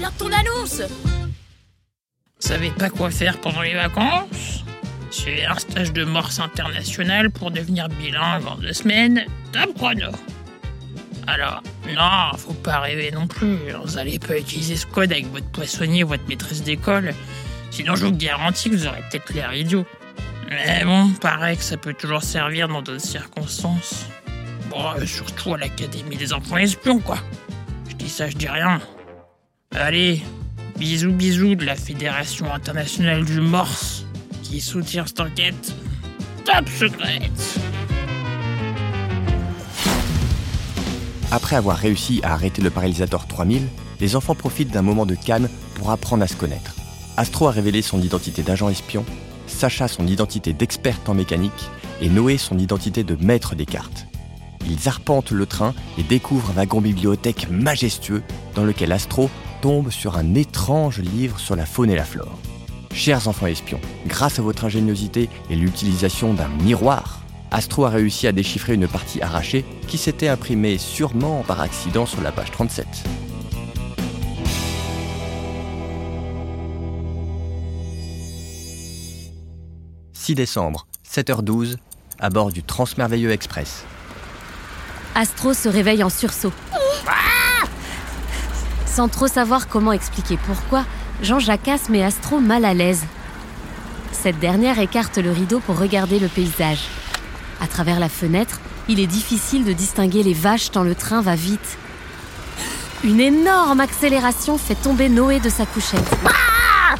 l'heure de ton annonce Savez pas quoi faire pendant les vacances? Suivez un stage de morse international pour devenir bilingue en deux semaines, top chrono. Alors, non, faut pas rêver non plus. Vous allez pas utiliser ce code avec votre poissonnier ou votre maîtresse d'école. Sinon, je vous garantis que vous aurez peut-être l'air idiot. Mais bon, pareil que ça peut toujours servir dans d'autres circonstances. Bon, surtout à l'Académie des enfants espions, quoi. Je dis ça, je dis rien. Allez, bisous bisous de la Fédération internationale du Morse qui soutient cette enquête top secrète. Après avoir réussi à arrêter le paralysateur 3000, les enfants profitent d'un moment de calme pour apprendre à se connaître. Astro a révélé son identité d'agent espion, Sacha son identité d'experte en mécanique et Noé son identité de maître des cartes. Ils arpentent le train et découvrent un wagon bibliothèque majestueux dans lequel Astro tombe sur un étrange livre sur la faune et la flore. Chers enfants espions, grâce à votre ingéniosité et l'utilisation d'un miroir, Astro a réussi à déchiffrer une partie arrachée qui s'était imprimée sûrement par accident sur la page 37. « 6 décembre, 7h12, à bord du Transmerveilleux Express. Astro se réveille en sursaut. Sans trop savoir comment expliquer pourquoi, Jean Jacasse met Astro mal à l'aise. Cette dernière écarte le rideau pour regarder le paysage. À travers la fenêtre, il est difficile de distinguer les vaches tant le train va vite. Une énorme accélération fait tomber Noé de sa couchette.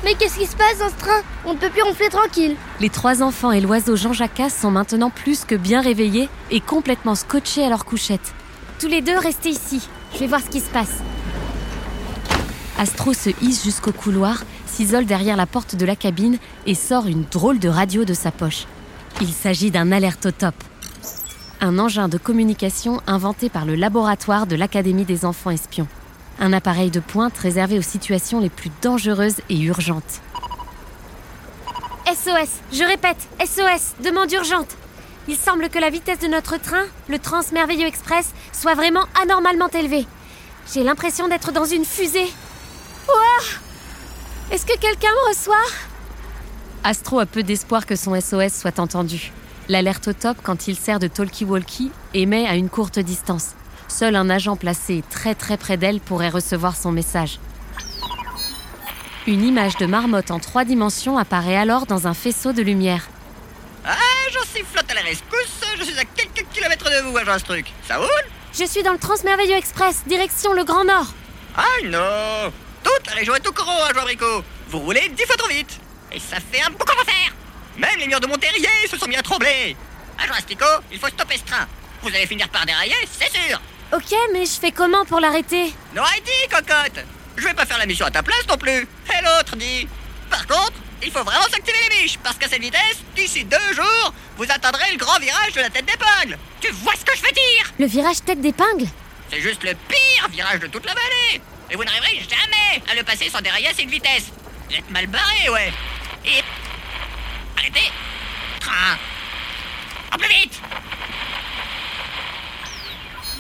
Mais qu'est-ce qui se passe dans ce train? On ne peut plus ronfler tranquille Les trois enfants et l'oiseau Jean Jacasse sont maintenant plus que bien réveillés et complètement scotchés à leur couchette. Tous les deux, restez ici. Je vais voir ce qui se passe. Astro se hisse jusqu'au couloir, s'isole derrière la porte de la cabine et sort une drôle de radio de sa poche. Il s'agit d'un alertotop. Un engin de communication inventé par le laboratoire de l'Académie des enfants espions. Un appareil de pointe réservé aux situations les plus dangereuses et urgentes. SOS, je répète, SOS, demande urgente. Il semble que la vitesse de notre train, le Transmerveilleux Express, soit vraiment anormalement élevée. J'ai l'impression d'être dans une fusée. Ouah Est-ce que quelqu'un me reçoit? Astro a peu d'espoir que son SOS soit entendu. L'alerte au top, quand il sert de talkie-walkie, émet à une courte distance. Seul un agent placé très très près d'elle pourrait recevoir son message. Une image de marmotte en trois dimensions apparaît alors dans un faisceau de lumière. Ah, j'en suis flotte à la rescousse, je suis à quelques kilomètres de vous, agent truc. Ça roule? Je suis dans le Transmerveilleux Express, direction le Grand Nord. Ah non Toute la région est au courant, agent Bricot. Vous roulez dix fois trop vite. Et ça fait un boucan d'enfer Même les murs de mon terrier se sont mis à trembler Astico, il faut stopper ce train. Vous allez finir par dérailler, c'est sûr. Ok, mais je fais comment pour l'arrêter? No ID, cocotte. Je vais pas faire la mission à ta place non plus. Et l'autre dit. Par contre, il faut vraiment s'activer les biches, parce qu'à cette vitesse, d'ici deux jours, vous atteindrez le grand virage de la tête d'épingle. Tu vois ce que je veux dire? Le virage tête d'épingle? C'est juste le pire virage de toute la vallée Et vous n'arriverez jamais. À le passer sans dérailler à cette vitesse. Vous êtes mal barré, ouais. Et... Arrêtez. Train. En plus vite.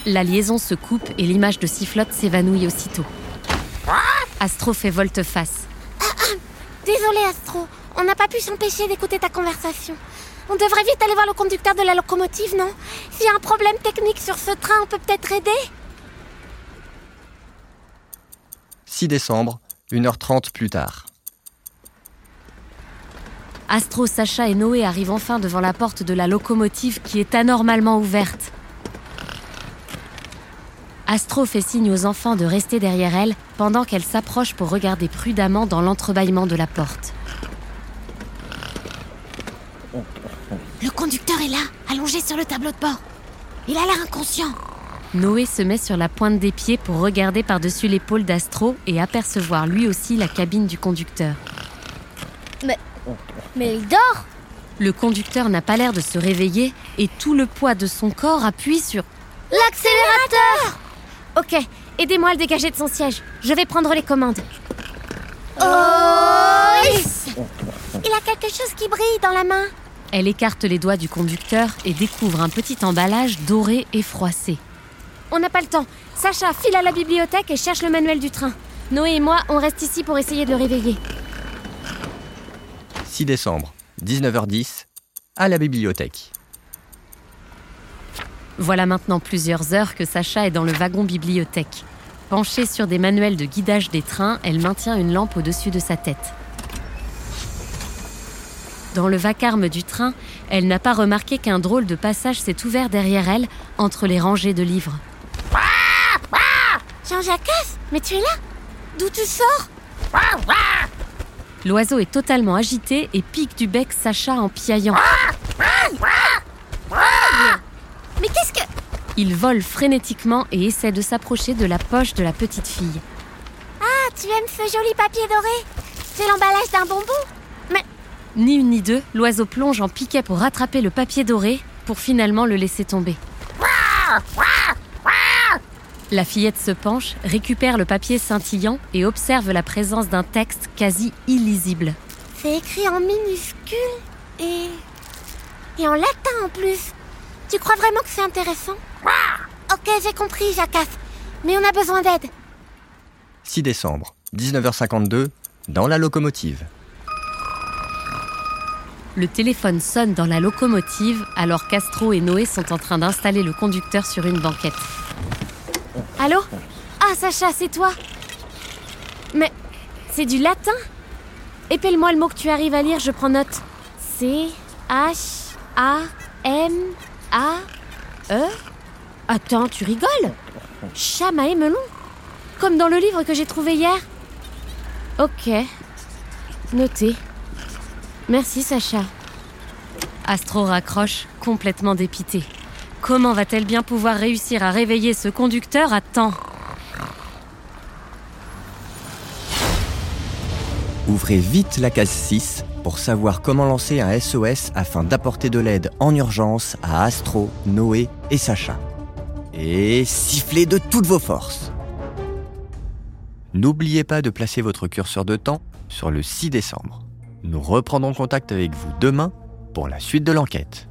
La liaison se coupe et l'image de sifflotte s'évanouit aussitôt. Astro fait volte-face. Désolé Astro, on n'a pas pu s'empêcher d'écouter ta conversation. On devrait vite aller voir le conducteur de la locomotive, non? S'il y a un problème technique sur ce train, on peut peut-être aider? 6 décembre, 1h30 plus tard. Astro, Sacha et Noé arrivent enfin devant la porte de la locomotive qui est anormalement ouverte. Astro fait signe aux enfants de rester derrière elle pendant qu'elle s'approche pour regarder prudemment dans l'entrebâillement de la porte. Le conducteur est là, allongé sur le tableau de bord. Il a l'air inconscient. Noé se met sur la pointe des pieds pour regarder par-dessus l'épaule d'Astro et apercevoir lui aussi la cabine du conducteur. Mais il dort Le conducteur n'a pas l'air de se réveiller et tout le poids de son corps appuie sur L'accélérateur Ok, aidez-moi à le dégager de son siège. Je vais prendre les commandes. Oh Il a quelque chose qui brille dans la main. Elle écarte les doigts du conducteur et découvre un petit emballage doré et froissé. On n'a pas le temps. Sacha, file à la bibliothèque et cherche le manuel du train. Noé et moi, on reste ici pour essayer de le réveiller. 6 décembre, 19h10, à la bibliothèque. Voilà maintenant plusieurs heures que Sacha est dans le wagon bibliothèque. Penchée sur des manuels de guidage des trains, elle maintient une lampe au-dessus de sa tête. Dans le vacarme du train, elle n'a pas remarqué qu'un drôle de passage s'est ouvert derrière elle, entre les rangées de livres. Jean-Jacques, mais tu es là D'où tu sors? L'oiseau est totalement agité et pique du bec Sacha en piaillant. Mais qu'est-ce que... Il vole frénétiquement et essaie de s'approcher de la poche de la petite fille. Ah, tu aimes ce joli papier doré? C'est l'emballage d'un bonbon Ni une ni deux, l'oiseau plonge en piquet pour rattraper le papier doré, pour finalement le laisser tomber. La fillette se penche, récupère le papier scintillant et observe la présence d'un texte quasi illisible. C'est écrit en minuscule et... Et en latin en plus. Tu crois vraiment que c'est intéressant? Ok, j'ai compris, Jacasse. Mais on a besoin d'aide. 6 décembre, 19h52, dans la locomotive. Le téléphone sonne dans la locomotive alors Castro et Noé sont en train d'installer le conducteur sur une banquette. Allô Ah, Sacha, c'est toi Mais c'est du latin Épelle-moi le mot que tu arrives à lire, je prends note. C H A M A E Attends, tu rigoles? Chama et melon Comme dans le livre que j'ai trouvé hier Ok. Noté. Merci Sacha. Astro raccroche, complètement dépité. Comment va-t-elle bien pouvoir réussir à réveiller ce conducteur à temps Ouvrez vite la case 6 pour savoir comment lancer un SOS afin d'apporter de l'aide en urgence à Astro, Noé et Sacha. Et sifflez de toutes vos forces. N'oubliez pas de placer votre curseur de temps sur le 6 décembre. Nous reprendrons contact avec vous demain pour la suite de l'enquête.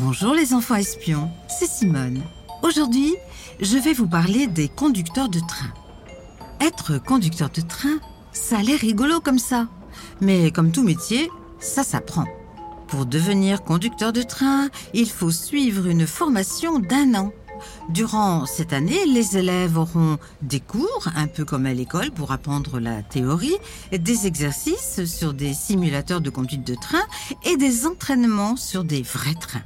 Bonjour les enfants espions, c'est Simone. Aujourd'hui, je vais vous parler des conducteurs de train. Être conducteur de train, ça a l'air rigolo comme ça. Mais comme tout métier, ça s'apprend. Pour devenir conducteur de train, il faut suivre une formation d'un an. Durant cette année, les élèves auront des cours, un peu comme à l'école pour apprendre la théorie, des exercices sur des simulateurs de conduite de train et des entraînements sur des vrais trains.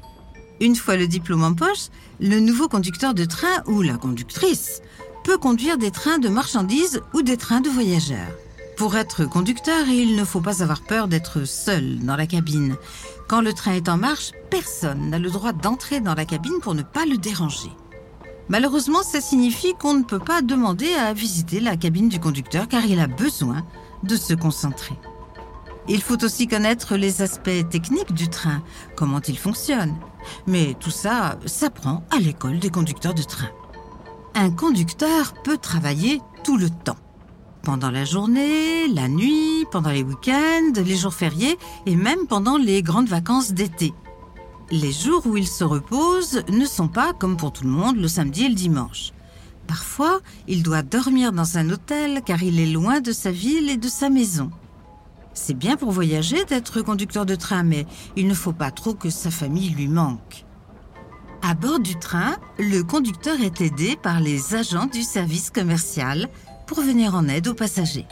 Une fois le diplôme en poche, le nouveau conducteur de train ou la conductrice peut conduire des trains de marchandises ou des trains de voyageurs. Pour être conducteur, il ne faut pas avoir peur d'être seul dans la cabine. Quand le train est en marche, personne n'a le droit d'entrer dans la cabine pour ne pas le déranger. Malheureusement, ça signifie qu'on ne peut pas demander à visiter la cabine du conducteur car il a besoin de se concentrer. Il faut aussi connaître les aspects techniques du train, comment il fonctionne. Mais tout ça s'apprend à l'école des conducteurs de train. Un conducteur peut travailler tout le temps. Pendant la journée, la nuit, pendant les week-ends, les jours fériés et même pendant les grandes vacances d'été. Les jours où il se repose ne sont pas, comme pour tout le monde, le samedi et le dimanche. Parfois, il doit dormir dans un hôtel car il est loin de sa ville et de sa maison. C'est bien pour voyager d'être conducteur de train, mais il ne faut pas trop que sa famille lui manque. À bord du train, le conducteur est aidé par les agents du service commercial pour venir en aide aux passagers.